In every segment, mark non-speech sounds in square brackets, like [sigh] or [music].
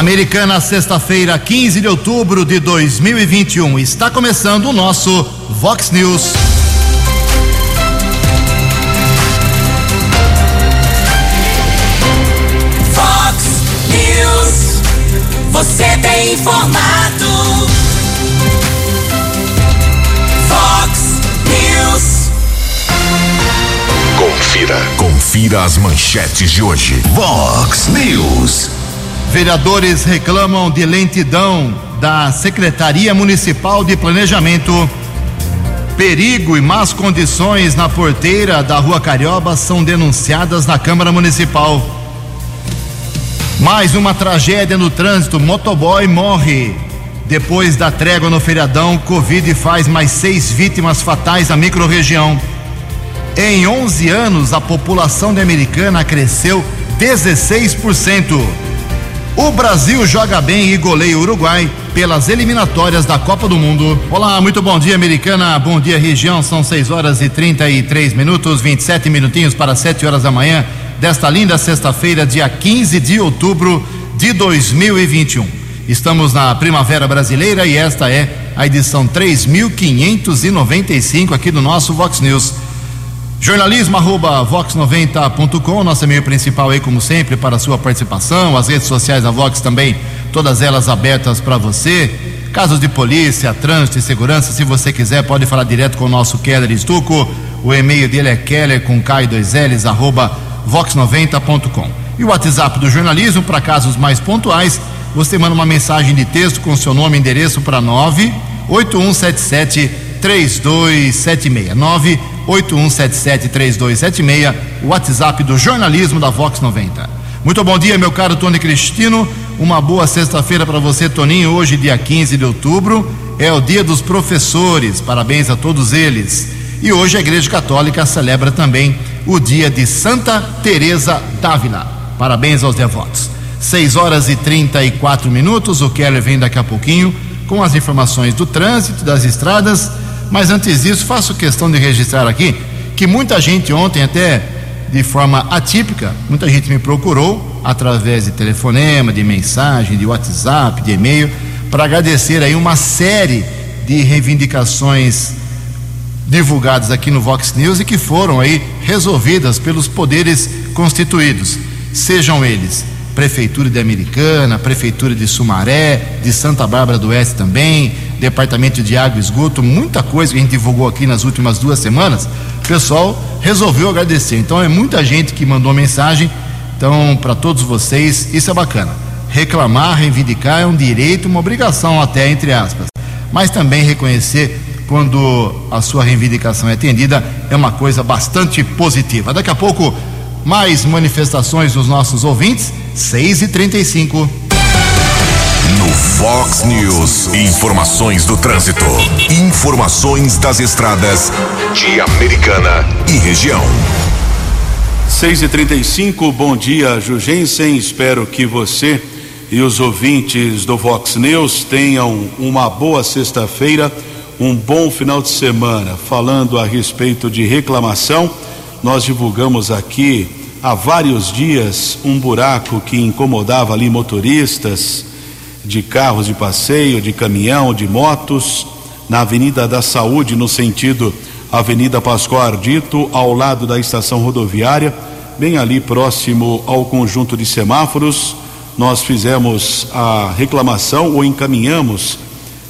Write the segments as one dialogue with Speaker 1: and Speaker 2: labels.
Speaker 1: Americana, sexta-feira, 15 de outubro de 2021. Está começando o nosso Vox News.
Speaker 2: Vox News. Você tem informado. Vox News.
Speaker 3: Confira. Confira as manchetes de hoje. Vox News.
Speaker 1: Vereadores reclamam de lentidão da Secretaria Municipal de Planejamento. Perigo e más condições na porteira da Rua Carioba são denunciadas na Câmara Municipal. Mais uma tragédia no trânsito: motoboy morre. Depois da trégua no feriadão, Covid faz mais seis vítimas fatais na microrregião. Em 11 anos, a população de Americana cresceu 16%. O Brasil joga bem e goleia o Uruguai pelas eliminatórias da Copa do Mundo. Olá, muito bom dia, Americana. Bom dia, região. São 6 horas e 33 minutos, 27 minutinhos para 7 horas da manhã desta linda sexta-feira, dia 15 de outubro de 2021. Estamos na Primavera Brasileira e esta é a edição 3595 aqui do nosso Vox News. Jornalismo arroba vox90.com, nosso e-mail principal aí, como sempre, para a sua participação. As redes sociais da Vox também, todas elas abertas para você. Casos de polícia, trânsito e segurança, se você quiser, pode falar direto com o nosso Keller Estuco. O e-mail dele é keller com K e dois L's, arroba vox90.com. E o WhatsApp do jornalismo, para casos mais pontuais, você manda uma mensagem de texto com seu nome e endereço para 98177 3276. 981773276, o WhatsApp do jornalismo da Vox 90. Muito bom dia, meu caro Tony Cristino. Uma boa sexta-feira para você, Toninho. Hoje, dia 15 de outubro, é o dia dos professores. Parabéns a todos eles. E hoje a Igreja Católica celebra também o dia de Santa Teresa d'Ávila. Parabéns aos devotos. 6 horas e 34 minutos. O Keller vem daqui a pouquinho com as informações do trânsito, das estradas mas antes disso, faço questão de registrar aqui que muita gente ontem, até de forma atípica, muita gente me procurou através de telefonema, de mensagem, de WhatsApp, de e-mail, para agradecer aí uma série de reivindicações divulgadas aqui no Vox News e que foram aí resolvidas pelos poderes constituídos, sejam eles Prefeitura de Americana, Prefeitura de Sumaré, de Santa Bárbara do Oeste também, Departamento de Água e Esgoto, muita coisa que a gente divulgou aqui nas últimas duas semanas, o pessoal resolveu agradecer. Então é muita gente que mandou mensagem. Então, para todos vocês, isso é bacana. Reclamar, reivindicar é um direito, uma obrigação até, entre aspas. Mas também reconhecer quando a sua reivindicação é atendida é uma coisa bastante positiva. Daqui a pouco, mais manifestações dos nossos ouvintes, 6 e 35
Speaker 3: No Fox News, informações do trânsito. Informações das estradas de Americana e região.
Speaker 4: 6 e 35 bom dia, Jugensen. Espero que você e os ouvintes do Vox News tenham uma boa sexta-feira, um bom final de semana. Falando a respeito de reclamação, nós divulgamos aqui há vários dias um buraco que incomodava ali motoristas de carros de passeio, de caminhão, de motos, na Avenida da Saúde, no sentido Avenida Pascoal Ardito, ao lado da estação rodoviária, bem ali próximo ao conjunto de semáforos. Nós fizemos a reclamação ou encaminhamos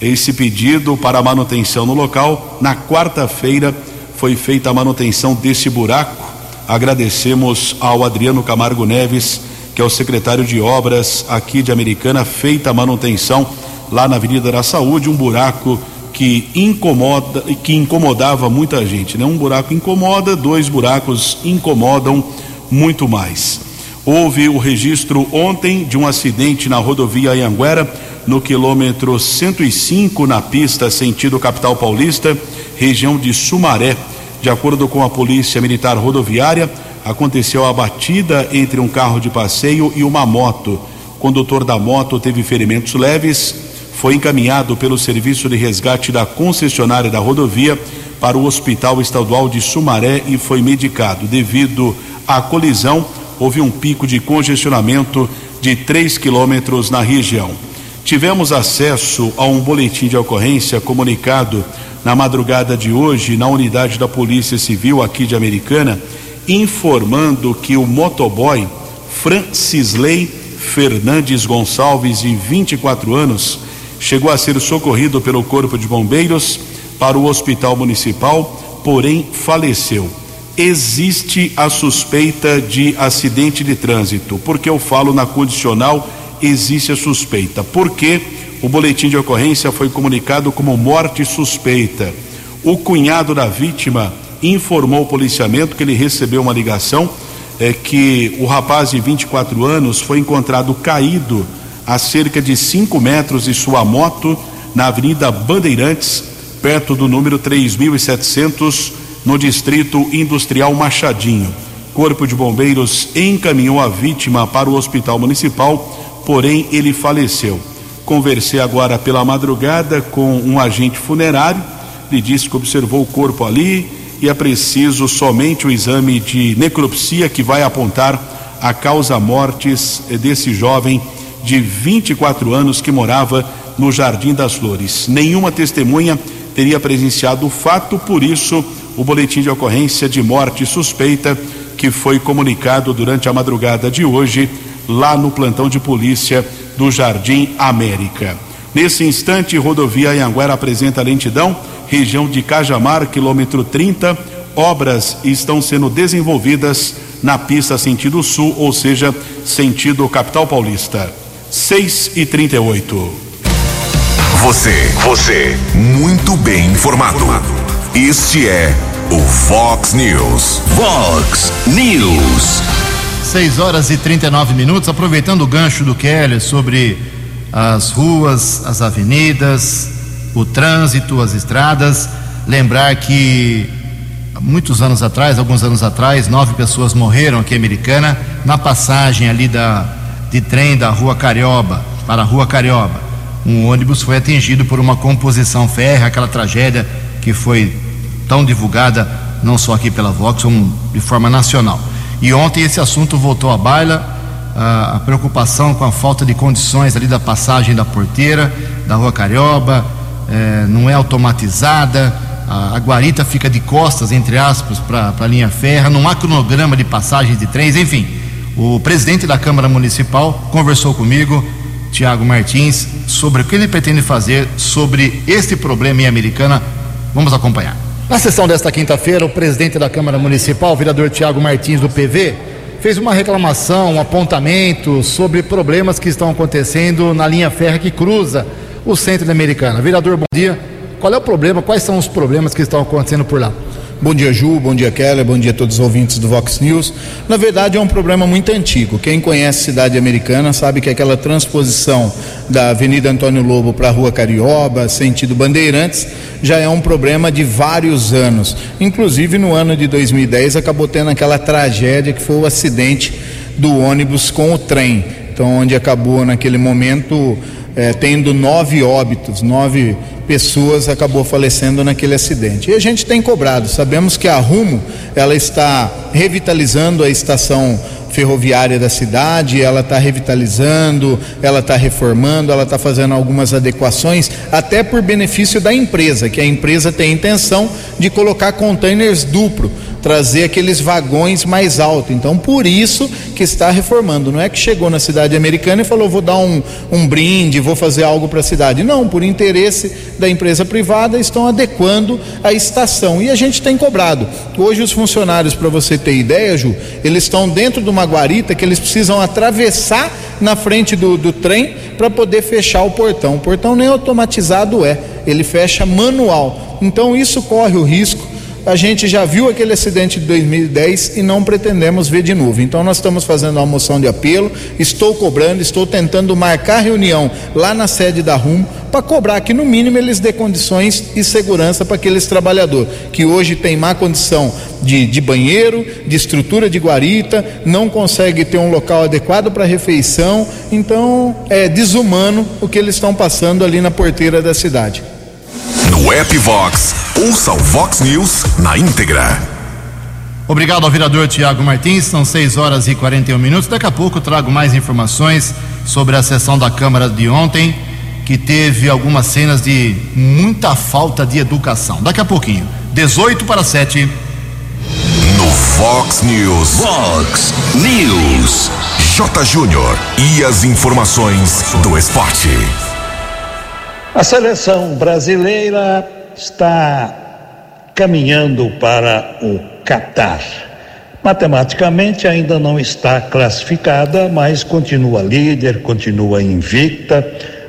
Speaker 4: esse pedido para manutenção no local. Na quarta-feira foi feita a manutenção desse buraco. Agradecemos ao Adriano Camargo Neves, que é o secretário de obras aqui de Americana, feita a manutenção lá na Avenida da Saúde, um buraco que incomoda, que incomodava muita gente, né? Um buraco incomoda, dois buracos incomodam muito mais. Houve o registro ontem de um acidente na rodovia Anhanguera, no quilômetro 105, na pista sentido capital paulista, região de Sumaré. De acordo com a Polícia Militar Rodoviária, aconteceu a batida entre um carro de passeio e uma moto. O condutor da moto teve ferimentos leves, foi encaminhado pelo serviço de resgate da concessionária da rodovia para o Hospital Estadual de Sumaré e foi medicado. Devido à colisão, houve um pico de congestionamento de 3 quilômetros na região. Tivemos acesso a um boletim de ocorrência comunicado na madrugada de hoje na unidade da Polícia Civil aqui de Americana, informando que o motoboy Francisley Fernandes Gonçalves, de 24 anos, chegou a ser socorrido pelo Corpo de Bombeiros para o Hospital Municipal, porém faleceu. Existe a suspeita de acidente de trânsito. Porque eu falo na condicional, existe a suspeita. Porque o boletim de ocorrência foi comunicado como morte suspeita. O cunhado da vítima informou o policiamento que ele recebeu uma ligação é, que o rapaz de 24 anos foi encontrado caído a cerca de 5 metros de sua moto na Avenida Bandeirantes, perto do número 3700, no distrito industrial Machadinho. Corpo de Bombeiros encaminhou a vítima para o hospital municipal, porém ele faleceu. Conversei agora pela madrugada com um agente funerário, ele disse que observou o corpo ali e é preciso somente o exame de necropsia que vai apontar a causa mortes desse jovem de 24 anos que morava no Jardim das Flores. Nenhuma testemunha teria presenciado o fato, por isso, o boletim de ocorrência de morte suspeita que foi comunicado durante a madrugada de hoje lá no plantão de polícia do Jardim América. Nesse instante, rodovia Anhanguera apresenta lentidão, região de Cajamar, quilômetro 30. Obras estão sendo desenvolvidas na pista sentido sul, ou seja, sentido capital paulista. 6 e 38.
Speaker 3: Você, você, muito bem informado. Este é o Fox News. Fox News.
Speaker 1: 6 horas e 39 minutos, aproveitando o gancho do Keller sobre as ruas, as avenidas, o trânsito, as estradas. Lembrar que muitos anos atrás, alguns anos atrás, nove pessoas morreram aqui em Americana na passagem ali da, de trem da Rua Carioba para a Rua Carioba. Um ônibus foi atingido por uma composição férrea, aquela tragédia que foi tão divulgada não só aqui pela Vox, como de forma nacional. E ontem esse assunto voltou à baila, a, a preocupação com a falta de condições ali da passagem da porteira, da Rua Carioba, é, não é automatizada, a, a, guarita fica de costas, entre aspas, para a linha ferra, não há cronograma de passagem de trens, enfim. O presidente da Câmara Municipal conversou comigo, Tiago Martins, sobre o que ele pretende fazer sobre este problema em Americana. Vamos acompanhar. Na sessão desta quinta-feira, o presidente da Câmara Municipal, o vereador Tiago Martins, do PV, fez uma reclamação, um apontamento sobre problemas que estão acontecendo na linha férrea que cruza o centro da Americana. Vereador, bom dia. Qual é o problema? Quais são os problemas que estão acontecendo por lá?
Speaker 5: Bom dia, Ju. Bom dia, Keller. Bom dia a todos os ouvintes do Vox News. Na verdade, é um problema muito antigo. Quem conhece cidade americana sabe que aquela transposição da Avenida Antônio Lobo para a Rua Carioba, sentido Bandeirantes, já é um problema de vários anos. Inclusive, no ano de 2010, acabou tendo aquela tragédia que foi o acidente do ônibus com o trem. Então, onde acabou naquele momento é, tendo nove óbitos, nove pessoas acabou falecendo naquele acidente. E a gente tem cobrado, sabemos que a Rumo ela está revitalizando a estação ferroviária da cidade, ela está revitalizando, ela está reformando, ela está fazendo algumas adequações, até por benefício da empresa, que a empresa tem a intenção de colocar containers duplo trazer aqueles vagões mais altos. Então, por isso que está reformando. Não é que chegou na cidade americana e falou, vou dar um, um brinde, vou fazer algo para a cidade. Não, por interesse da empresa privada, estão adequando a estação. E a gente tem cobrado. Hoje, os funcionários, para você ter ideia, Ju, eles estão dentro de uma guarita que eles precisam atravessar na frente do, do trem para poder fechar o portão. O portão nem automatizado é, ele fecha manual. Então, isso corre o risco a gente já viu aquele acidente de 2010 e não pretendemos ver de novo. Então nós estamos fazendo uma moção de apelo, estou cobrando, estou tentando marcar reunião lá na sede da RUM para cobrar que no mínimo eles dê condições e segurança para aqueles trabalhadores que hoje tem má condição de, de banheiro, de estrutura de guarita, não consegue ter um local adequado para refeição, então é desumano o que eles estão passando ali na porteira da cidade.
Speaker 3: No app Vox, ouça o Vox News na íntegra.
Speaker 1: Obrigado ao vereador Tiago Martins, são 6 horas e 41 minutos. Daqui a pouco eu trago mais informações sobre a sessão da Câmara de ontem, que teve algumas cenas de muita falta de educação. Daqui a pouquinho, 18 para 7.
Speaker 3: No Fox News. Fox News. J. Júnior. E as informações do esporte.
Speaker 6: A seleção brasileira está caminhando para o Catar. Matematicamente ainda não está classificada, mas continua líder, continua invicta.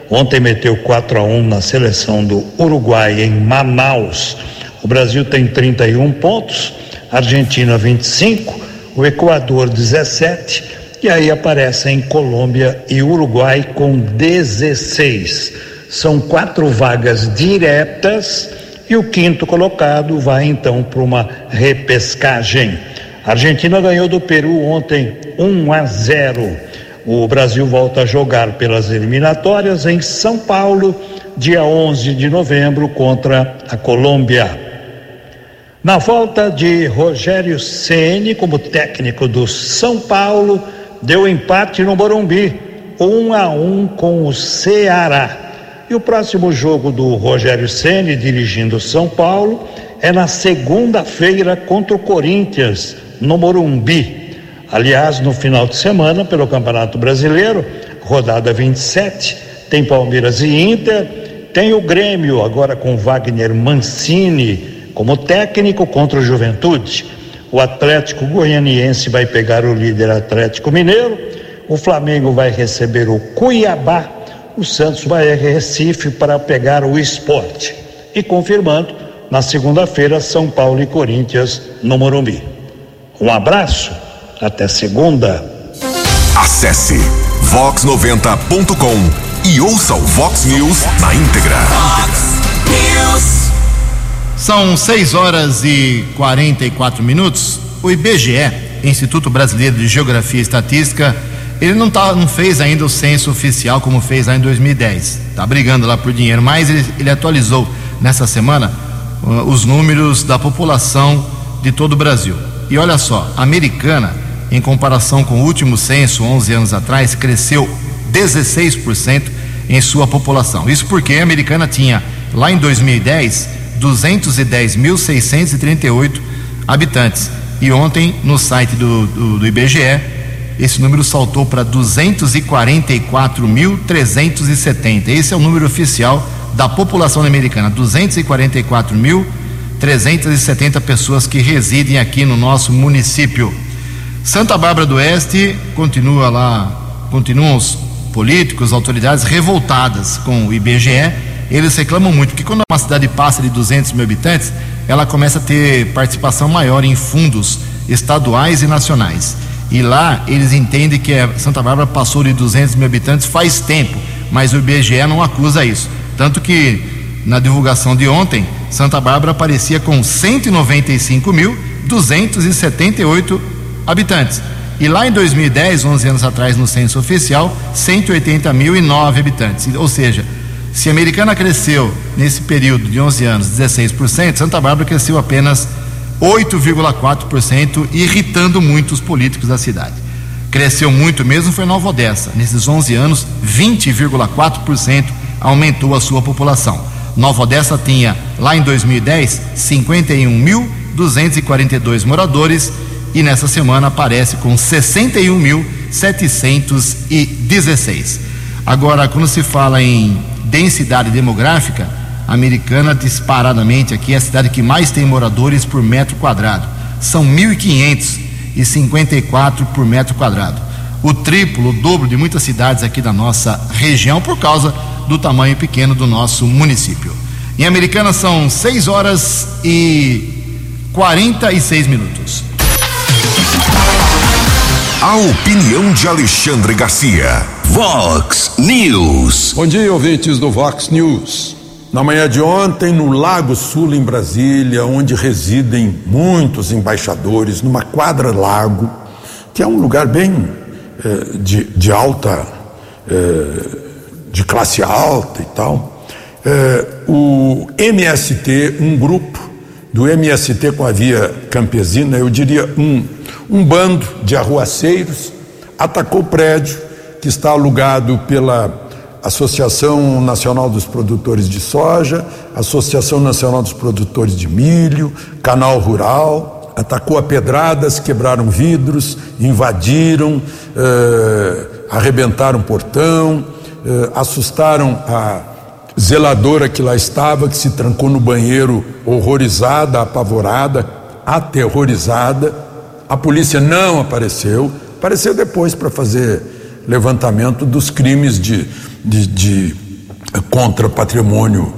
Speaker 6: Ontem meteu 4 a 1 na seleção do Uruguai em Manaus. O Brasil tem 31 pontos, Argentina 25, o Equador 17 e aí aparecem Colômbia e Uruguai com 16. São quatro vagas diretas e o quinto colocado vai então para uma repescagem. A Argentina ganhou do Peru ontem 1 a 0. O Brasil volta a jogar pelas eliminatórias em São Paulo, dia 11 de novembro, contra a Colômbia. Na volta de Rogério Ceni como técnico do São Paulo, deu empate no Morumbi, um a um com o Ceará. E o próximo jogo do Rogério Ceni dirigindo São Paulo é na segunda-feira contra o Corinthians no Morumbi. Aliás, no final de semana, pelo Campeonato Brasileiro, rodada 27, tem Palmeiras e Inter, tem o Grêmio agora com Wagner Mancini como técnico contra o Juventude. O Atlético Goianiense vai pegar o líder Atlético Mineiro, o Flamengo vai receber o Cuiabá, o Santos vai a Recife para pegar o esporte. E confirmando, na segunda-feira, São Paulo e Corinthians no Morumbi. Um abraço, até segunda.
Speaker 3: Acesse vox90.com e ouça o Vox News na íntegra.
Speaker 2: Fox News.
Speaker 1: São 6 horas e 44 minutos. O IBGE, Instituto Brasileiro de Geografia e Estatística, ele não, tá, não fez ainda o censo oficial como fez lá em 2010. Está brigando lá por dinheiro, mas ele, ele atualizou nessa semana uh, os números da população de todo o Brasil. E olha só, a americana, em comparação com o último censo, 11 anos atrás, cresceu 16% em sua população. Isso porque a americana tinha, lá em 2010, 210.638 habitantes. E ontem, no site do, do, do IBGE, esse número saltou para 244.370. Esse é o número oficial da população americana: 244.370 pessoas que residem aqui no nosso município. Santa Bárbara do Oeste continua lá, continuam os políticos, autoridades revoltadas com o IBGE eles reclamam muito, porque quando uma cidade passa de 200 mil habitantes, ela começa a ter participação maior em fundos estaduais e nacionais. E lá eles entendem que Santa Bárbara passou de 200 mil habitantes faz tempo, mas o IBGE não acusa isso. Tanto que na divulgação de ontem, Santa Bárbara aparecia com 195.278 habitantes. E lá em 2010, 11 anos atrás, no censo oficial, 180.009 habitantes. Ou seja, se a americana cresceu nesse período de 11 anos 16%, Santa Bárbara cresceu apenas 8,4%, irritando muito os políticos da cidade. Cresceu muito mesmo foi Nova Odessa. Nesses 11 anos, 20,4% aumentou a sua população. Nova Odessa tinha, lá em 2010, 51.242 moradores e nessa semana aparece com 61.716. Agora, quando se fala em densidade demográfica, americana disparadamente aqui é a cidade que mais tem moradores por metro quadrado. São 1.554 por metro quadrado. O triplo, o dobro de muitas cidades aqui da nossa região por causa do tamanho pequeno do nosso município. Em Americana são 6 horas e 46 minutos.
Speaker 3: A opinião de Alexandre Garcia. Vox News.
Speaker 7: Bom dia, ouvintes do Vox News. Na manhã de ontem, no Lago Sul, em Brasília, onde residem muitos embaixadores, numa quadra-lago, que é um lugar bem eh, de, de, alta, eh, de classe alta e tal, eh, o MST, um grupo do MST com a via campesina, eu diria um, um bando de arruaceiros atacou o prédio que está alugado pela Associação Nacional dos Produtores de Soja, Associação Nacional dos Produtores de Milho, Canal Rural, atacou a pedradas, quebraram vidros, invadiram, eh, arrebentaram portão, eh, assustaram a zeladora que lá estava, que se trancou no banheiro, horrorizada, apavorada, aterrorizada. A polícia não apareceu, apareceu depois para fazer levantamento dos crimes de, de, de contra patrimônio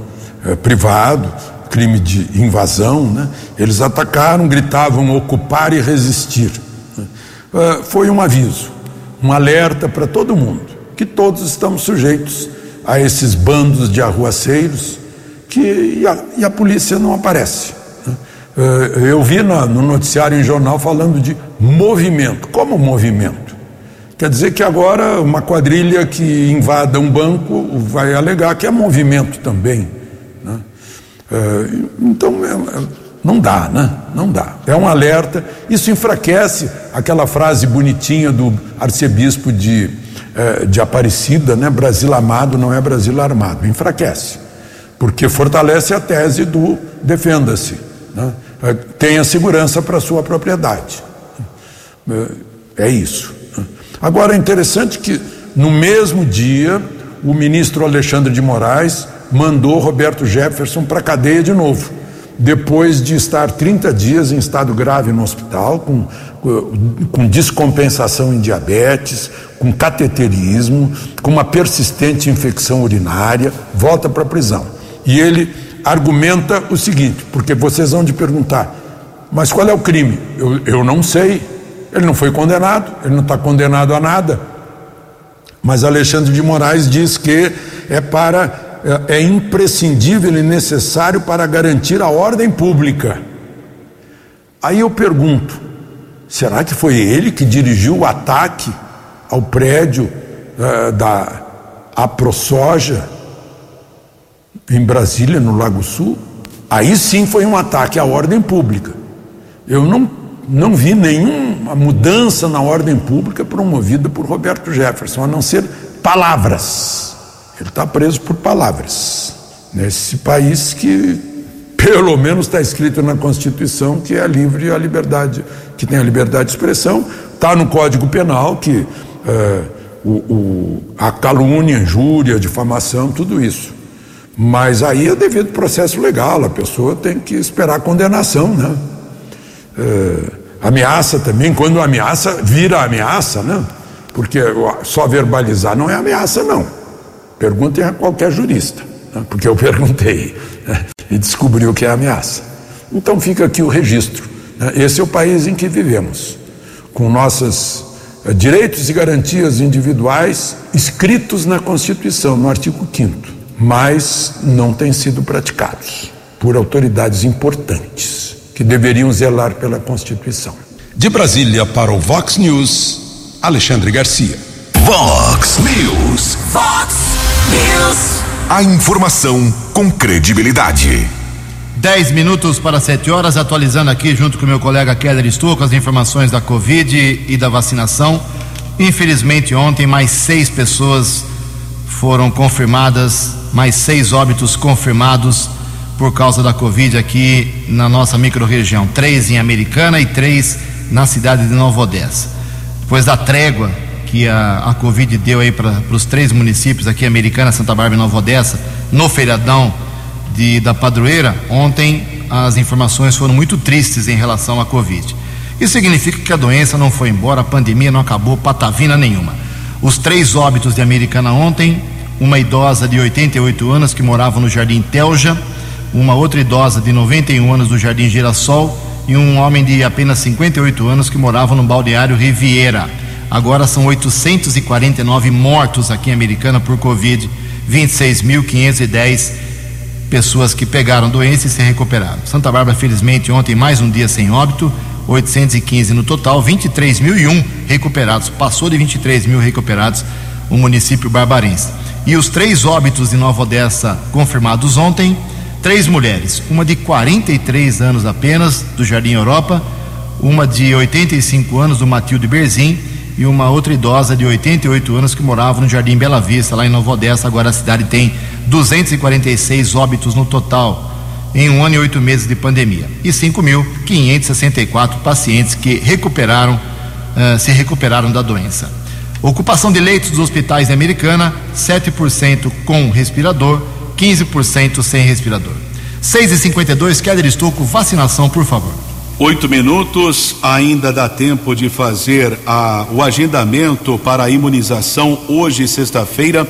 Speaker 7: eh, privado, crime de invasão. Né? Eles atacaram, gritavam ocupar e resistir. Eh, foi um aviso, um alerta para todo mundo, que todos estamos sujeitos a esses bandos de arruaceiros que, e, a, e a polícia não aparece. Né? Eh, eu vi no, no noticiário em jornal falando de movimento. Como movimento? Quer dizer que agora uma quadrilha que invada um banco vai alegar que é movimento também. Né? Eh, então, é, é, não dá, né? Não dá. É um alerta. Isso enfraquece aquela frase bonitinha do arcebispo de é, de Aparecida, né? Brasil amado não é Brasil armado. Enfraquece, porque fortalece a tese do defenda-se, né? É, tenha segurança para sua propriedade. É, é isso. Agora é interessante que no mesmo dia o ministro Alexandre de Moraes mandou Roberto Jefferson para a cadeia de novo depois de estar 30 dias em estado grave no hospital, com, com descompensação em diabetes, com cateterismo, com uma persistente infecção urinária, volta para a prisão. E ele argumenta o seguinte, porque vocês vão de perguntar, mas qual é o crime? Eu, eu não sei. Ele não foi condenado, ele não está condenado a nada. Mas Alexandre de Moraes diz que é para é, é imprescindível e necessário para garantir a ordem pública. Aí eu pergunto: será que foi ele que dirigiu o ataque ao prédio uh, da AproSoja em Brasília, no Lago Sul? Aí sim foi um ataque à ordem pública. Eu não, não vi nenhuma mudança na ordem pública promovida por Roberto Jefferson, a não ser palavras. Ele está preso por palavras. Nesse país que, [laughs] pelo menos, está escrito na Constituição que é livre a liberdade, que tem a liberdade de expressão, está no Código Penal que é, o, o, a calúnia, injúria, difamação, tudo isso. Mas aí é devido ao processo legal, a pessoa tem que esperar a condenação, né? É, ameaça também, quando ameaça vira ameaça, né? Porque só verbalizar não é ameaça, não. Perguntem a qualquer jurista, né? porque eu [laughs] perguntei né? e descobri o que é ameaça. Então fica aqui o registro. Né? Esse é o país em que vivemos, com nossos eh, direitos e garantias individuais escritos na Constituição, no artigo 5, mas não têm sido praticados por autoridades importantes que deveriam zelar pela Constituição.
Speaker 3: De Brasília para o Vox News, Alexandre Garcia. Vox News.
Speaker 2: Vox News.
Speaker 3: A informação com credibilidade.
Speaker 1: 10 minutos para 7 horas, atualizando aqui junto com meu colega Keller Stuco as informações da Covid e da vacinação. Infelizmente, ontem mais seis pessoas foram confirmadas, mais seis óbitos confirmados por causa da Covid aqui na nossa microrregião. Três em Americana e três na cidade de Nova Odessa. Depois da trégua que a, a Covid deu aí para os três municípios aqui, Americana, Santa Bárbara e Nova Odessa, no feriadão de, da padroeira, ontem as informações foram muito tristes em relação à Covid. Isso significa que a doença não foi embora, a pandemia não acabou, patavina nenhuma. Os três óbitos de Americana ontem, uma idosa de 88 anos que morava no Jardim Telja, uma outra idosa de 91 anos do Jardim Girassol e um homem de apenas 58 anos que morava no balneário Riviera. Agora são 849 mortos aqui em Americana por Covid, 26.510 pessoas que pegaram doença e se recuperaram. Santa Bárbara, felizmente, ontem mais um dia sem óbito, 815 no total, 23.001 recuperados. Passou de 23 mil recuperados o município barbarense. E os três óbitos de Nova Odessa confirmados ontem três mulheres, uma de 43 anos apenas, do Jardim Europa, uma de 85 anos, do Matilde Berzin, e uma outra idosa de 88 anos que morava no Jardim Bela Vista, lá em Nova Odessa. Agora a cidade tem 246 óbitos no total em um ano e oito meses de pandemia e 5.564 pacientes que recuperaram, uh, se recuperaram da doença. Ocupação de leitos dos hospitais de Americana, 7% com respirador, 15% sem respirador. 6 e 52 Keller Estocco, vacinação, por favor.
Speaker 4: Oito minutos, ainda dá tempo de fazer a, o agendamento para a imunização hoje, sexta-feira.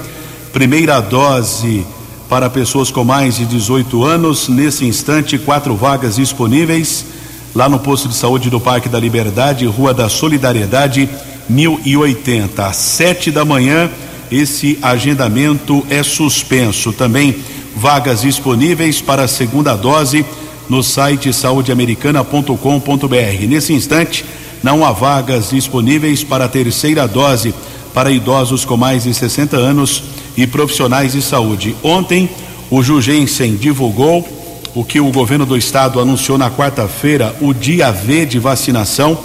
Speaker 4: Primeira dose para pessoas com mais de 18 anos. Nesse instante, quatro vagas disponíveis lá no posto de saúde do Parque da Liberdade, Rua da Solidariedade, 1080. Às sete da manhã, esse agendamento é suspenso. Também vagas disponíveis para a segunda dose no site saudeamericana.com.br. Nesse instante, não há vagas disponíveis para a terceira dose para idosos com mais de 60 anos e profissionais de saúde. Ontem, o Jugensen divulgou o que o governo do estado anunciou na quarta-feira, o dia V de vacinação,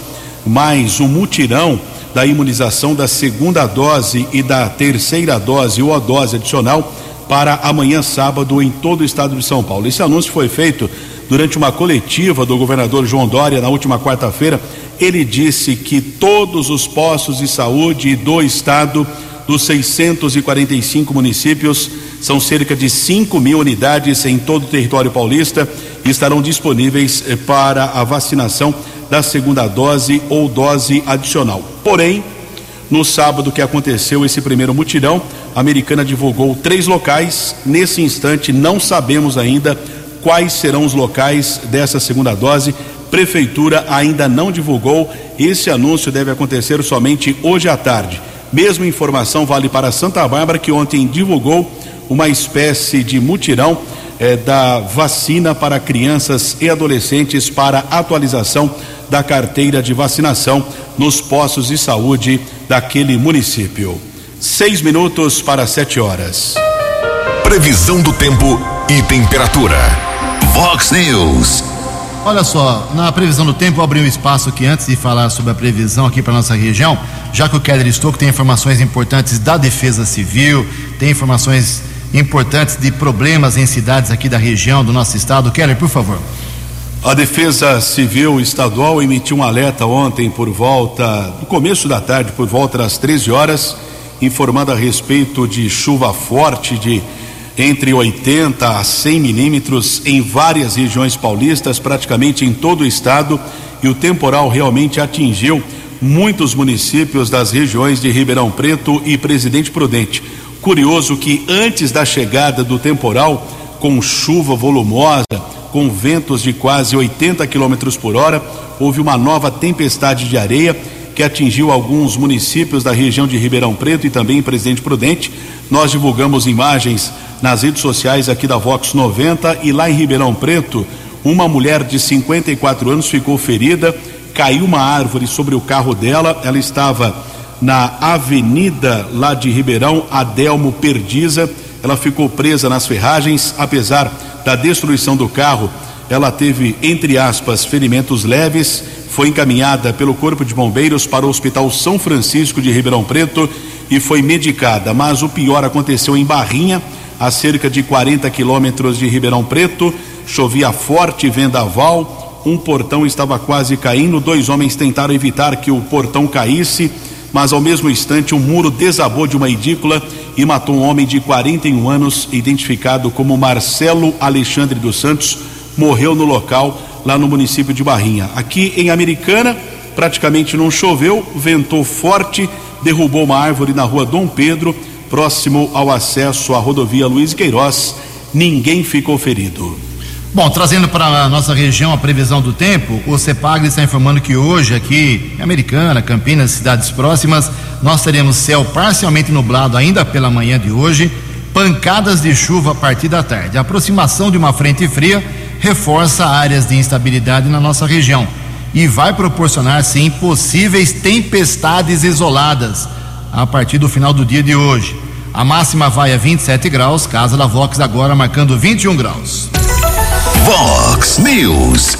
Speaker 4: mais um mutirão da imunização da segunda dose e da terceira dose ou a dose adicional para amanhã sábado em todo o estado de São Paulo. Esse anúncio foi feito durante uma coletiva do governador João Dória na última quarta-feira. Ele disse que todos os postos de saúde do estado dos 645 municípios, são cerca de 5 mil unidades em todo o território paulista, estarão disponíveis eh, para a vacinação da segunda dose ou dose adicional. Porém, no sábado que aconteceu esse primeiro mutirão, a Americana divulgou três locais. Nesse instante, não sabemos ainda quais serão os locais dessa segunda dose. Prefeitura ainda não divulgou. Esse anúncio deve acontecer somente hoje à tarde. Mesma informação vale para Santa Bárbara, que ontem divulgou uma espécie de mutirão eh, da vacina para crianças e adolescentes para atualização da carteira de vacinação nos postos de saúde daquele município. Seis minutos para sete horas.
Speaker 3: Previsão do tempo e temperatura. Vox News.
Speaker 1: Olha só, na previsão do tempo, eu abri um espaço aqui antes de falar sobre a previsão aqui para nossa região, já que o Keller Estouco tem informações importantes da Defesa Civil, tem informações importantes de problemas em cidades aqui da região do nosso estado. Keller, por favor.
Speaker 4: A Defesa Civil Estadual emitiu um alerta ontem por volta, no começo da tarde, por volta das 13 horas, informando a respeito de chuva forte de entre 80 a 100 milímetros em várias regiões paulistas, praticamente em todo o estado, e o temporal realmente atingiu muitos municípios das regiões de Ribeirão Preto e Presidente Prudente. Curioso que antes da chegada do temporal, com chuva volumosa, com ventos de quase 80 quilômetros por hora, houve uma nova tempestade de areia que atingiu alguns municípios da região de Ribeirão Preto e também Presidente Prudente. Nós divulgamos imagens nas redes sociais aqui da Vox 90 e lá em Ribeirão Preto, uma mulher de 54 anos ficou ferida, caiu uma árvore sobre o carro dela, ela estava na avenida lá de Ribeirão, Adelmo Perdiza, ela ficou presa nas ferragens, apesar da destruição do carro, ela teve, entre aspas, ferimentos leves, foi encaminhada pelo Corpo de Bombeiros para o Hospital São Francisco de Ribeirão Preto e foi medicada, mas o pior aconteceu em Barrinha, a cerca de 40 quilômetros de Ribeirão Preto. Chovia forte vendaval, um portão estava quase caindo. Dois homens tentaram evitar que o portão caísse, mas ao mesmo instante um muro desabou de uma edícula e matou um homem de 41 anos, identificado como Marcelo Alexandre dos Santos. Morreu no local, lá no município de Barrinha. Aqui em Americana, praticamente não choveu, ventou forte, derrubou uma árvore na rua Dom Pedro próximo ao acesso à rodovia Luiz Queiroz. Ninguém ficou ferido.
Speaker 1: Bom, trazendo para a nossa região a previsão do tempo, o CEPAG está informando que hoje aqui em Americana, Campinas, cidades próximas, nós teremos céu parcialmente nublado ainda pela manhã de hoje, pancadas de chuva a partir da tarde. A aproximação de uma frente fria reforça áreas de instabilidade na nossa região e vai proporcionar sim possíveis tempestades isoladas a partir do final do dia de hoje. A máxima vai a 27 graus, casa da Vox agora marcando 21 graus.
Speaker 3: Vox News.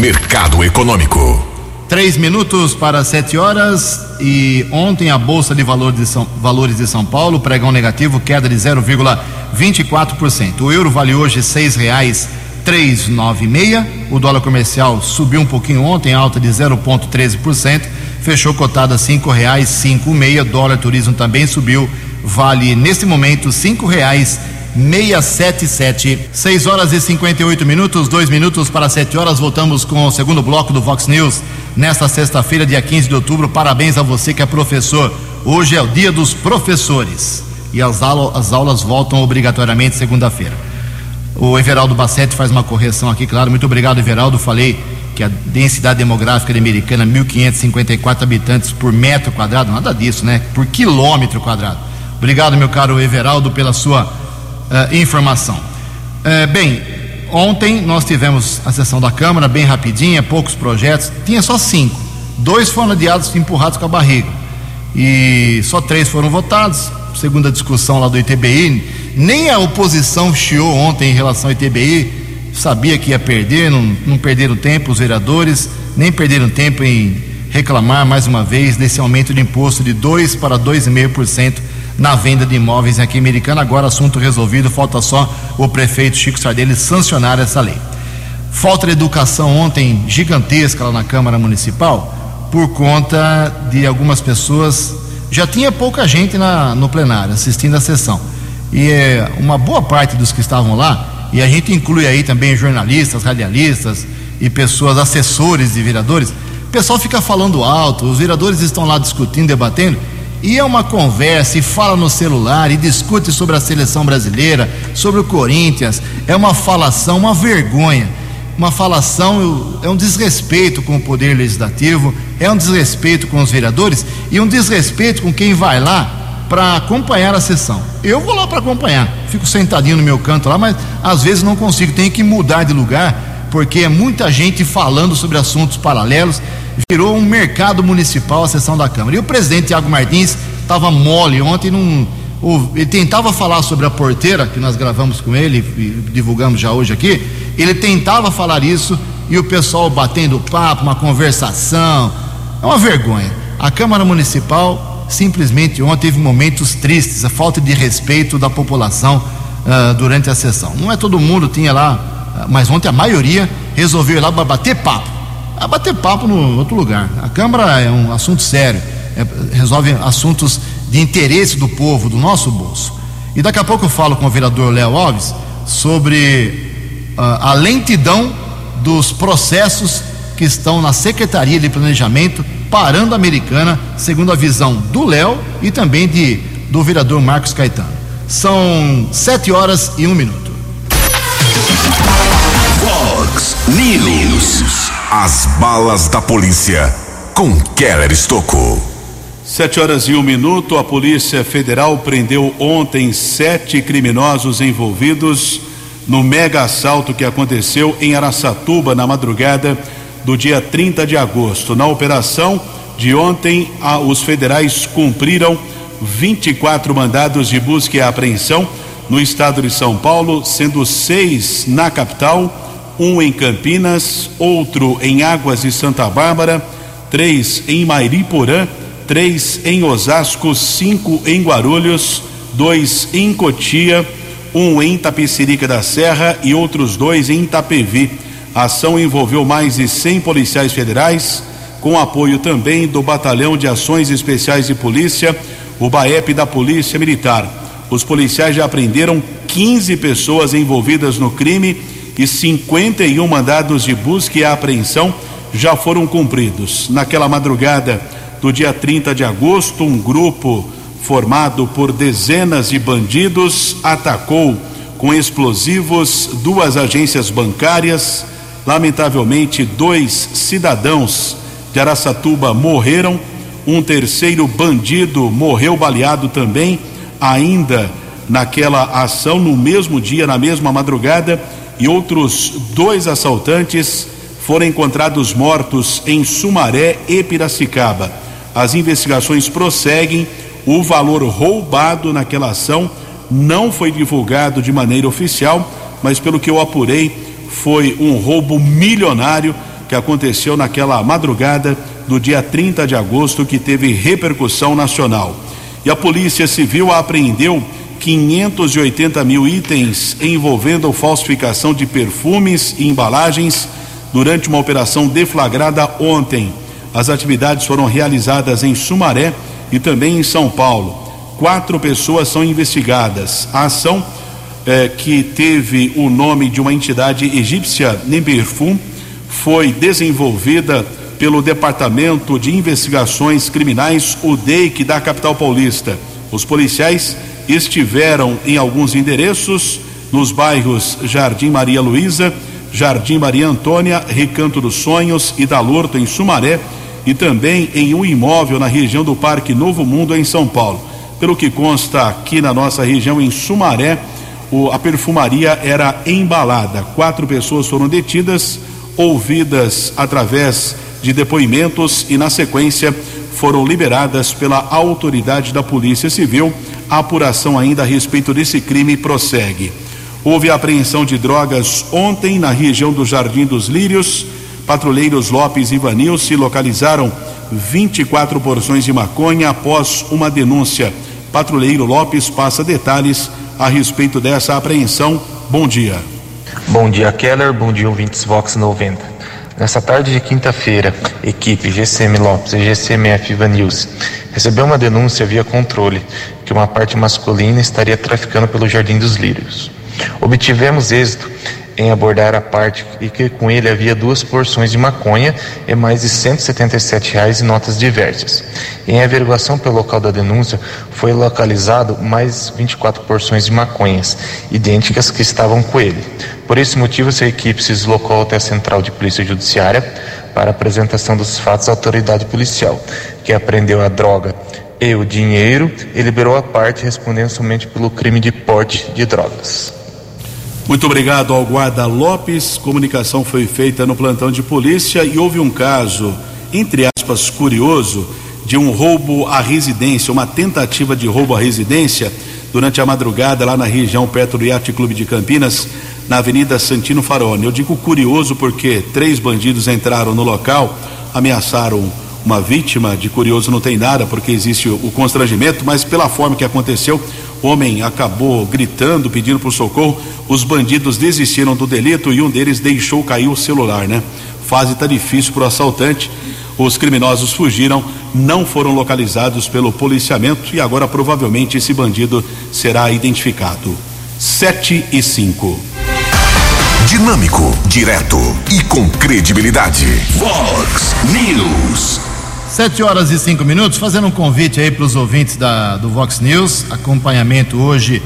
Speaker 3: Mercado Econômico.
Speaker 1: Três minutos para sete horas e ontem a Bolsa de Valores de São, Valores de São Paulo, pregão negativo, queda de 0,24%. O euro vale hoje seis reais 396. O dólar comercial subiu um pouquinho ontem, alta de 0,13%, fechou cotada cinco reais cinco meia. Dólar turismo também subiu, vale neste momento cinco reais 677. 6 horas e 58 minutos, dois minutos para 7 horas. Voltamos com o segundo bloco do Vox News nesta sexta-feira, dia 15 de outubro. Parabéns a você que é professor. Hoje é o dia dos professores e as, aulas, as aulas voltam obrigatoriamente segunda-feira. O Everaldo Bassetti faz uma correção aqui, claro. Muito obrigado, Everaldo. Falei que a densidade demográfica americana 1.554 habitantes por metro quadrado, nada disso, né? Por quilômetro quadrado. Obrigado, meu caro Everaldo, pela sua uh, informação. Uh, bem, ontem nós tivemos a sessão da Câmara, bem rapidinha, poucos projetos, tinha só cinco. Dois foram adiados, empurrados com a barriga. E só três foram votados, segundo a discussão lá do ITBI. Nem a oposição chiou ontem em relação ao ITBI, sabia que ia perder, não, não perderam tempo os vereadores, nem perderam tempo em reclamar mais uma vez desse aumento de imposto de 2 para 2,5% na venda de imóveis aqui em Americana. Agora assunto resolvido, falta só o prefeito Chico Sardelli sancionar essa lei. Falta de educação ontem gigantesca lá na Câmara Municipal por conta de algumas pessoas. Já tinha pouca gente na, no plenário assistindo a sessão. E é, uma boa parte dos que estavam lá, e a gente inclui aí também jornalistas, radialistas e pessoas, assessores de vereadores, o pessoal fica falando alto, os vereadores estão lá discutindo, debatendo, e é uma conversa, e fala no celular, e discute sobre a seleção brasileira, sobre o Corinthians. É uma falação, uma vergonha. Uma falação, é um desrespeito com o poder legislativo, é um desrespeito com os vereadores e um desrespeito com quem vai lá para acompanhar a sessão. Eu vou lá para acompanhar, fico sentadinho no meu canto lá, mas às vezes não consigo, tenho que mudar de lugar, porque é muita gente falando sobre assuntos paralelos virou um mercado municipal a sessão da Câmara. E o presidente Tiago Martins estava mole ontem, num, ele tentava falar sobre a porteira, que nós gravamos com ele e divulgamos já hoje aqui. Ele tentava falar isso e o pessoal batendo papo, uma conversação. É uma vergonha. A Câmara Municipal simplesmente ontem teve momentos tristes, a falta de respeito da população uh, durante a sessão. Não é todo mundo tinha lá, uh, mas ontem a maioria resolveu ir lá para bater papo a bater papo no outro lugar. A Câmara é um assunto sério, é, resolve assuntos de interesse do povo, do nosso bolso. E daqui a pouco eu falo com o vereador Léo Alves sobre uh, a lentidão dos processos que estão na Secretaria de Planejamento parando a Americana, segundo a visão do Léo e também de, do vereador Marcos Caetano. São sete horas e um minuto.
Speaker 3: Fox News. As balas da polícia com Keller Estocou.
Speaker 4: Sete horas e um minuto, a Polícia Federal prendeu ontem sete criminosos envolvidos no mega assalto que aconteceu em Araçatuba na madrugada do dia 30 de agosto. Na operação de ontem, os federais cumpriram 24 mandados de busca e apreensão no estado de São Paulo, sendo seis na capital um em Campinas, outro em Águas de Santa Bárbara, três em Mairiporã, três em Osasco, cinco em Guarulhos, dois em Cotia, um em Tapecerica da Serra e outros dois em Itapevi. A ação envolveu mais de 100 policiais federais, com apoio também do Batalhão de Ações Especiais de Polícia, o BAEP da Polícia Militar. Os policiais já prenderam 15 pessoas envolvidas no crime e 51 mandados de busca e apreensão já foram cumpridos. Naquela madrugada do dia 30 de agosto, um grupo formado por dezenas de bandidos atacou com explosivos duas agências bancárias. Lamentavelmente, dois cidadãos de Araçatuba morreram. Um terceiro bandido morreu baleado também, ainda naquela ação, no mesmo dia, na mesma madrugada e outros dois assaltantes foram encontrados mortos em Sumaré e Piracicaba. As investigações prosseguem. O valor roubado naquela ação não foi divulgado de maneira oficial, mas pelo que eu apurei, foi um roubo milionário que aconteceu naquela madrugada do dia 30 de agosto, que teve repercussão nacional. E a Polícia Civil apreendeu 580 mil itens envolvendo falsificação de perfumes e embalagens durante uma operação deflagrada ontem. As atividades foram realizadas em Sumaré e também em São Paulo. Quatro pessoas são investigadas. A ação, eh, que teve o nome de uma entidade egípcia, Nemberfum, foi desenvolvida pelo Departamento de Investigações Criminais, o DEIC, da capital paulista. Os policiais estiveram em alguns endereços nos bairros Jardim Maria Luísa, Jardim Maria Antônia, Recanto dos Sonhos e Dalorto, em Sumaré, e também em um imóvel na região do Parque Novo Mundo, em São Paulo. Pelo que consta aqui na nossa região, em Sumaré, a perfumaria era embalada. Quatro pessoas foram detidas, ouvidas através de depoimentos e, na sequência, foram liberadas pela autoridade da Polícia Civil. A apuração ainda a respeito desse crime prossegue. Houve apreensão de drogas ontem na região do Jardim dos Lírios. Patrulheiros Lopes e Vanil se localizaram 24 porções de maconha após uma denúncia. Patrulheiro Lopes passa detalhes a respeito dessa apreensão. Bom dia.
Speaker 8: Bom dia, Keller. Bom dia, ouvintes Vox 90. Nessa tarde de quinta-feira, equipe GCM Lopes e GCMF Vanils recebeu uma denúncia via controle que uma parte masculina estaria traficando pelo Jardim dos Lírios. Obtivemos êxito em abordar a parte e que com ele havia duas porções de maconha e mais de 177 reais em notas diversas. Em averiguação pelo local da denúncia, foi localizado mais 24 porções de maconhas, idênticas que estavam com ele. Por esse motivo, essa equipe se deslocou até a Central de Polícia Judiciária para apresentação dos fatos à autoridade policial, que apreendeu a droga e o dinheiro e liberou a parte respondendo somente pelo crime de porte de drogas.
Speaker 4: Muito obrigado ao guarda Lopes. Comunicação foi feita no plantão de polícia e houve um caso, entre aspas, curioso, de um roubo à residência, uma tentativa de roubo à residência durante a madrugada lá na região perto do Yacht Clube de Campinas, na Avenida Santino Farone. Eu digo curioso porque três bandidos entraram no local, ameaçaram uma vítima, de curioso não tem nada, porque existe o, constrangimento, mas pela forma que aconteceu, o homem acabou gritando, pedindo por socorro. Os bandidos desistiram do delito e um deles deixou cair o celular, né? Fase tá difícil para o assaltante. Os criminosos fugiram, não foram localizados pelo policiamento e agora provavelmente esse bandido será identificado. 7 e 5.
Speaker 3: Dinâmico, direto e com credibilidade. Vox News.
Speaker 1: Sete horas e cinco minutos, fazendo um convite aí para os ouvintes da, do Vox News, acompanhamento hoje,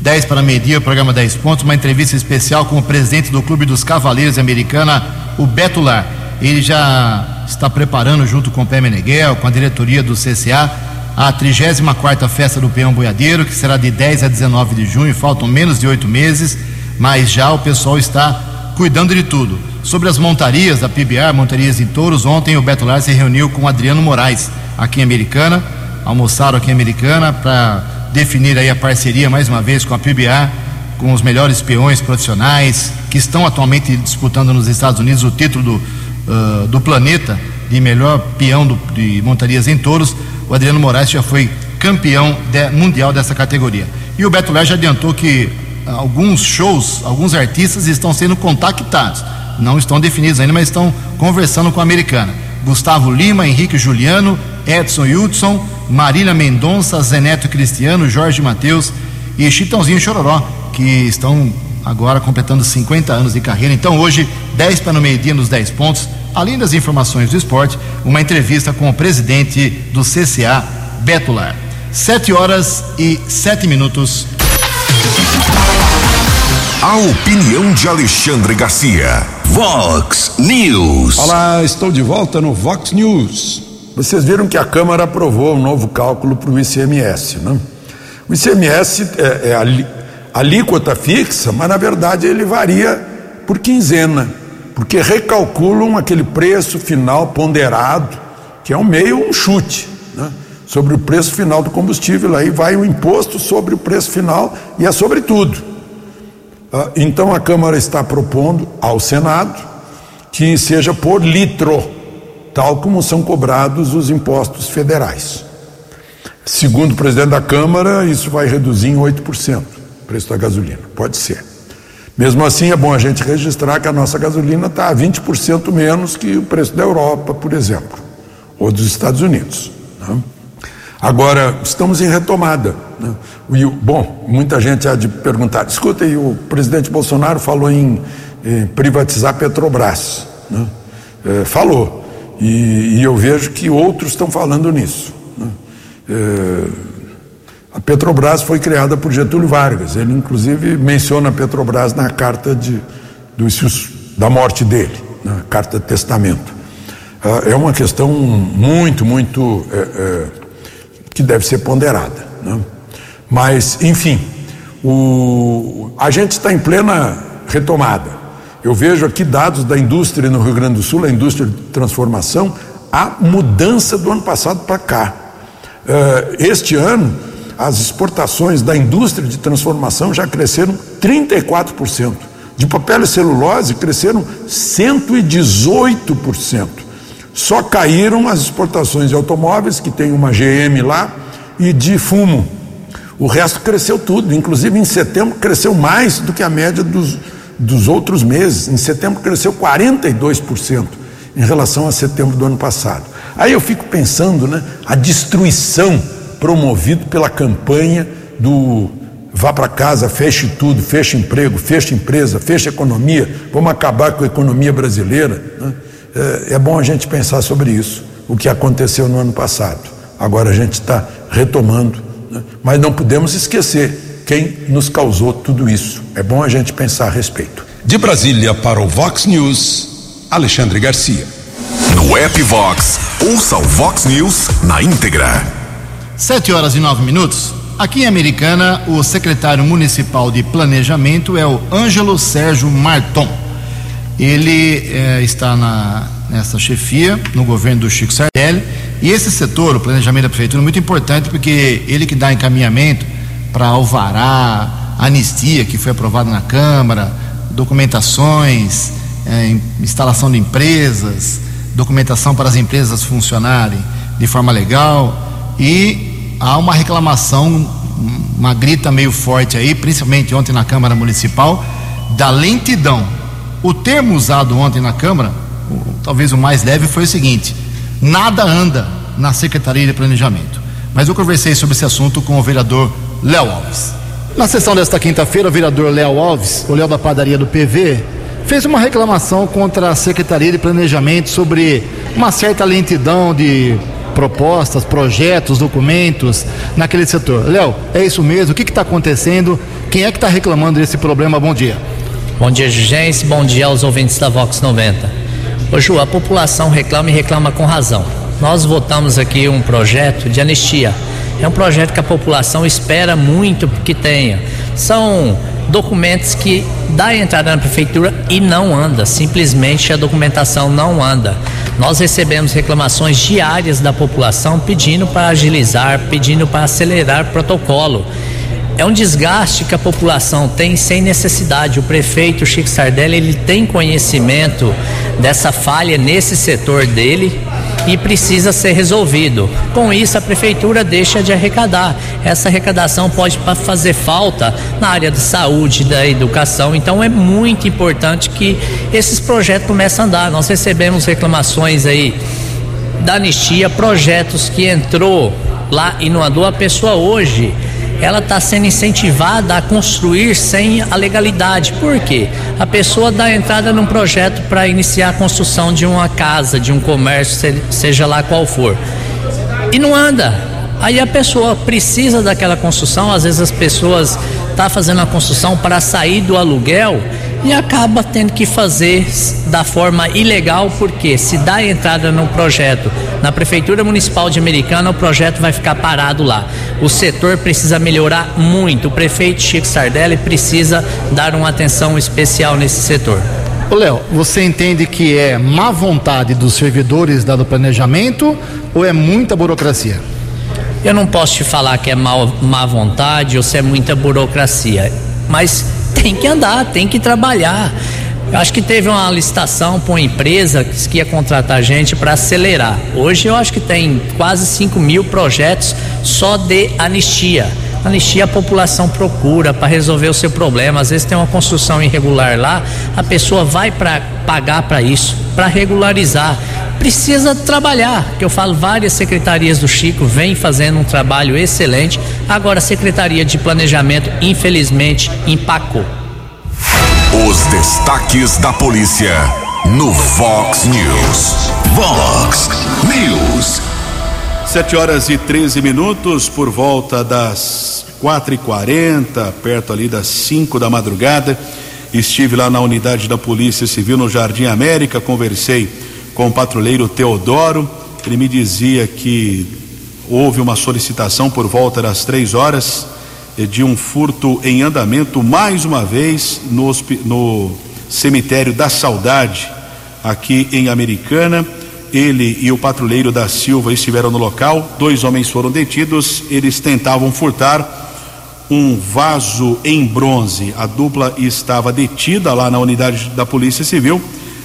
Speaker 1: 10 para meio-dia, programa 10 pontos, uma entrevista especial com o presidente do Clube dos Cavaleiros Americana, o Beto Lar. Ele já está preparando, junto com o Pé Meneghel, com a diretoria do CCA, a 34 Festa do Peão Boiadeiro, que será de 10 a 19 de junho, faltam menos de oito meses, mas já o pessoal está cuidando de tudo sobre as montarias da PBR, montarias em touros. Ontem o Beto Lar se reuniu com o Adriano Moraes, aqui em Americana, almoçaram aqui em Americana para definir aí a parceria mais uma vez com a PBR, com os melhores peões profissionais que estão atualmente disputando nos Estados Unidos o título do, uh, do planeta de melhor peão do, de montarias em touros. O Adriano Moraes já foi campeão de, mundial dessa categoria. E o Beto já adiantou que alguns shows, alguns artistas estão sendo contactados não estão definidos ainda, mas estão conversando com a americana. Gustavo Lima, Henrique Juliano, Edson Hudson, Marília Mendonça, Zeneto Cristiano, Jorge Matheus e Chitãozinho Chororó, que estão agora completando 50 anos de carreira. Então hoje, 10 para no meio-dia nos 10 pontos, além das informações do esporte, uma entrevista com o presidente do CCA, Beto Lar. 7 horas e 7 minutos.
Speaker 3: A opinião de Alexandre Garcia. Vox News.
Speaker 7: Olá, estou de volta no Vox News. Vocês viram que a Câmara aprovou um novo cálculo para o ICMS, né? O ICMS é, é a alíquota fixa, mas na verdade ele varia por quinzena, porque recalculam aquele preço final ponderado, que é um meio um chute, né? sobre o preço final do combustível. Aí vai o imposto sobre o preço final e é sobre tudo. Ah, então a Câmara está propondo ao Senado que seja por litro, tal como são cobrados os impostos federais. Segundo o presidente da Câmara, isso vai reduzir em 8% o preço da gasolina. Pode ser. Mesmo assim, é bom a gente registrar que a nossa gasolina está a 20% menos que o preço da Europa, por exemplo, ou dos Estados Unidos. Né? Agora, estamos em retomada. Né? E, bom, muita gente há de perguntar: escuta, e o presidente Bolsonaro falou em, em privatizar Petrobras. Né? É, falou. E, e, eu vejo que outros estão falando nisso. Né? É, a Petrobras foi criada por Getúlio Vargas. Ele, inclusive, menciona a Petrobras na carta de, do, da morte dele, na carta de testamento. Ah, é uma questão muito, muito. É, que deve ser ponderada. Né? Mas, enfim, o, a gente está em plena retomada. Eu vejo aqui dados da indústria no Rio Grande do Sul, a indústria de transformação, a mudança do ano passado para cá. Uh, este ano, as exportações da indústria de transformação já cresceram 34%. De papel e celulose cresceram 118%. Só caíram as exportações de automóveis, que tem uma GM lá, e de fumo. O resto cresceu tudo, inclusive em setembro cresceu mais do que a média dos, dos outros meses. Em setembro cresceu 42% em relação a setembro do ano passado. Aí eu fico pensando, né, a destruição promovida pela campanha do vá para casa, feche tudo, feche emprego, feche empresa, feche economia, vamos acabar com a economia brasileira. Né? É, é bom a gente pensar sobre isso, o que aconteceu no ano passado. Agora a gente está retomando, né? mas não podemos esquecer quem nos causou tudo isso. É bom a gente pensar a respeito.
Speaker 3: De Brasília para o Vox News, Alexandre Garcia.
Speaker 2: No app Vox, ouça o Vox News na íntegra.
Speaker 1: Sete horas e nove minutos. Aqui em Americana, o secretário municipal de planejamento é o Ângelo Sérgio Marton. Ele é, está na, nessa chefia, no governo do Chico Sardelli, e esse setor, o planejamento da prefeitura, é muito importante porque ele que dá encaminhamento para alvará, anistia que foi aprovada na Câmara, documentações, é, instalação de empresas, documentação para as empresas funcionarem de forma legal. E há uma reclamação, uma grita meio forte aí, principalmente ontem na Câmara Municipal, da lentidão o termo usado ontem na Câmara, talvez o mais leve, foi o seguinte: nada anda na Secretaria de Planejamento. Mas eu conversei sobre esse assunto com o vereador Léo Alves. Na sessão desta quinta-feira, o vereador Léo Alves, o Léo da padaria do PV, fez uma reclamação contra a Secretaria de Planejamento sobre uma certa lentidão de propostas, projetos, documentos naquele setor. Léo, é isso mesmo? O que está acontecendo? Quem é que está reclamando desse problema? Bom dia.
Speaker 9: Bom dia, Jugência. Bom dia aos ouvintes da Vox 90. Ô Ju, a população reclama e reclama com razão. Nós votamos aqui um projeto de anistia. É um projeto que a população espera muito que tenha. São documentos que dá entrada na prefeitura e não anda, simplesmente a documentação não anda. Nós recebemos reclamações diárias da população pedindo para agilizar, pedindo para acelerar protocolo. É um desgaste que a população tem sem necessidade. O prefeito Chico Sardelli ele tem conhecimento dessa falha nesse setor dele e precisa ser resolvido. Com isso, a prefeitura deixa de arrecadar. Essa arrecadação pode fazer falta na área da saúde, da educação. Então, é muito importante que esses projetos comecem a andar. Nós recebemos reclamações aí da anistia, projetos que entrou lá e não andou. A pessoa hoje ela está sendo incentivada a construir sem a legalidade. Por quê? A pessoa dá entrada num projeto para iniciar a construção de uma casa, de um comércio, seja lá qual for. E não anda. Aí a pessoa precisa daquela construção, às vezes as pessoas estão tá fazendo a construção para sair do aluguel e acaba tendo que fazer da forma ilegal, porque se dá entrada no projeto na Prefeitura Municipal de Americana, o projeto vai ficar parado lá. O setor precisa melhorar muito. O prefeito Chico Sardelli precisa dar uma atenção especial nesse setor.
Speaker 1: Ô Léo, você entende que é má vontade dos servidores dado planejamento ou é muita burocracia?
Speaker 9: Eu não posso te falar que é má, má vontade ou se é muita burocracia, mas tem que andar, tem que trabalhar. Eu acho que teve uma licitação para uma empresa que ia contratar gente para acelerar. Hoje eu acho que tem quase 5 mil projetos só de anistia. Anistia a população procura para resolver o seu problema. Às vezes tem uma construção irregular lá, a pessoa vai para pagar para isso, para regularizar. Precisa trabalhar, que eu falo, várias secretarias do Chico vêm fazendo um trabalho excelente. Agora a Secretaria de Planejamento, infelizmente, empacou.
Speaker 2: Os destaques da polícia no Vox News. Vox News.
Speaker 4: Sete horas e 13 minutos, por volta das quatro e quarenta, perto ali das cinco da madrugada. Estive lá na unidade da Polícia Civil no Jardim América, conversei com o patrulheiro Teodoro. Ele me dizia que houve uma solicitação por volta das três horas de um furto em andamento mais uma vez no, no cemitério da Saudade, aqui em Americana. Ele e o patrulheiro da Silva estiveram no local. Dois homens foram detidos. Eles tentavam furtar um vaso em bronze. A dupla estava detida lá na unidade da Polícia Civil.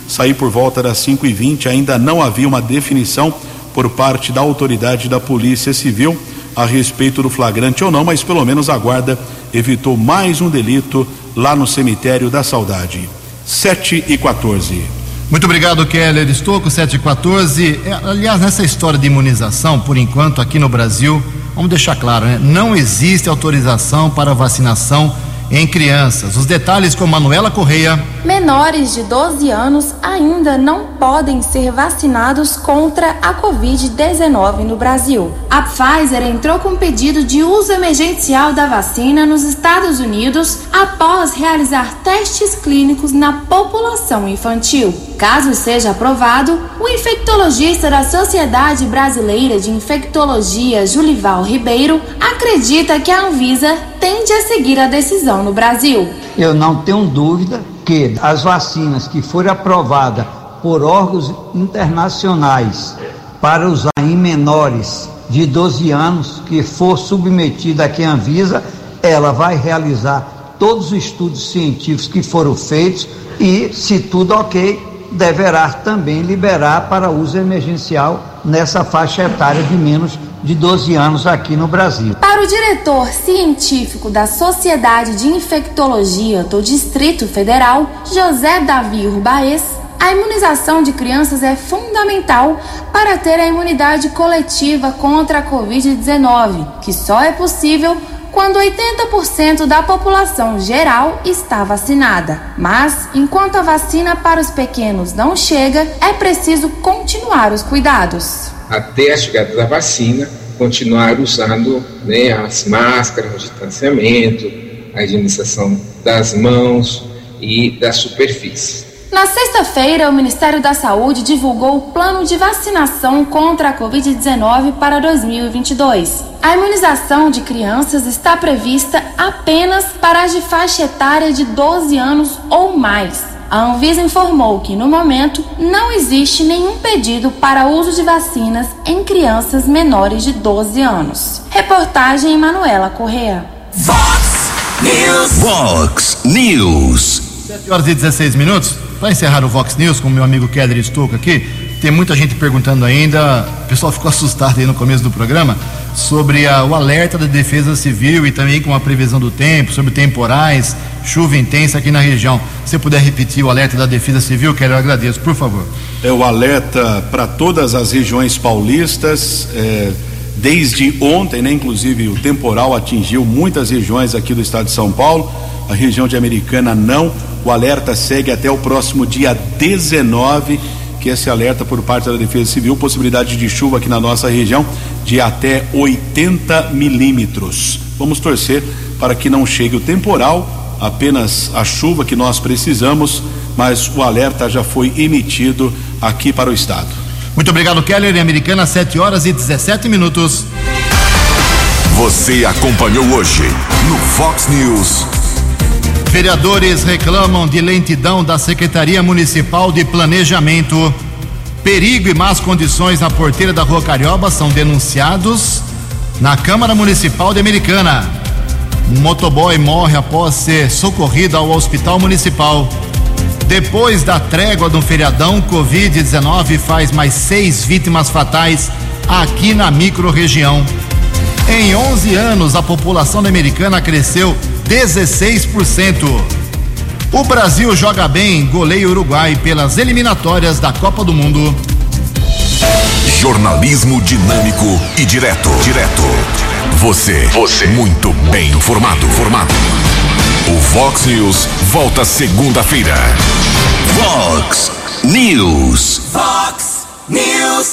Speaker 4: Saí por volta das 5 e 20 Ainda não havia uma definição por parte da autoridade da Polícia Civil a respeito do flagrante ou não, mas pelo menos a guarda evitou mais um delito lá no cemitério da Saudade. 7 e 14.
Speaker 1: Muito obrigado, Keller Estouco, 7 e 14. É, aliás, nessa história de imunização, por enquanto, aqui no Brasil, vamos deixar claro, né? Não existe autorização para vacinação em crianças. Os detalhes com Manuela Correia.
Speaker 10: Menores de 12 anos ainda não podem ser vacinados contra a Covid-19 no Brasil. A Pfizer entrou com pedido de uso emergencial da vacina nos Estados Unidos após realizar testes clínicos na população infantil. Caso seja aprovado, o infectologista da Sociedade Brasileira de Infectologia, Julival Ribeiro, acredita que a Anvisa tende a seguir a decisão no Brasil.
Speaker 11: Eu não tenho dúvida que as vacinas que forem aprovadas por órgãos internacionais para usar em menores de 12 anos que for submetida aqui à Anvisa, ela vai realizar todos os estudos científicos que foram feitos e, se tudo ok, deverá também liberar para uso emergencial nessa faixa etária de menos de 12 anos aqui no Brasil.
Speaker 10: Para o diretor científico da Sociedade de Infectologia do Distrito Federal, José Davi Urbaez, a imunização de crianças é fundamental para ter a imunidade coletiva contra a Covid-19, que só é possível quando 80% da população geral está vacinada. Mas, enquanto a vacina para os pequenos não chega, é preciso continuar os cuidados.
Speaker 12: Até a chegada da vacina, continuar usando né, as máscaras, o distanciamento, a higienização das mãos e das superfícies.
Speaker 10: Na sexta-feira, o Ministério da Saúde divulgou o plano de vacinação contra a Covid-19 para 2022. A imunização de crianças está prevista apenas para as de faixa etária de 12 anos ou mais. A Anvisa informou que, no momento, não existe nenhum pedido para uso de vacinas em crianças menores de 12 anos. Reportagem Manuela Correa.
Speaker 2: Vox News. Vox News.
Speaker 1: 7 horas e 16 minutos. Para encerrar o Vox News com o meu amigo Keller Estouco aqui, tem muita gente perguntando ainda, o pessoal ficou assustado aí no começo do programa, sobre a, o alerta da Defesa Civil e também com a previsão do tempo, sobre temporais, chuva intensa aqui na região. Se puder repetir o alerta da Defesa Civil, eu agradeço, por favor.
Speaker 4: É o alerta para todas as regiões paulistas. É, desde ontem, né, inclusive, o temporal atingiu muitas regiões aqui do estado de São Paulo, a região de Americana não o alerta segue até o próximo dia 19, que esse alerta por parte da Defesa Civil, possibilidade de chuva aqui na nossa região de até 80 milímetros. Vamos torcer para que não chegue o temporal, apenas a chuva que nós precisamos, mas o alerta já foi emitido aqui para o estado.
Speaker 1: Muito obrigado, Keller, em Americana, 7 horas e 17 minutos.
Speaker 2: Você acompanhou hoje no Fox News.
Speaker 1: Vereadores reclamam de lentidão da Secretaria Municipal de Planejamento. Perigo e más condições na porteira da Rua Carioba são denunciados na Câmara Municipal de Americana. Motoboy morre após ser socorrido ao hospital municipal. Depois da trégua do feriadão, Covid-19 faz mais seis vítimas fatais aqui na microrregião. Em 11 anos, a população americana cresceu 16%. O Brasil joga bem, goleia o Uruguai pelas eliminatórias da Copa do Mundo.
Speaker 3: Jornalismo dinâmico e direto. Direto. Você. Você. Muito bem informado. Formado. O Vox News volta segunda-feira. Vox News.
Speaker 2: Vox News.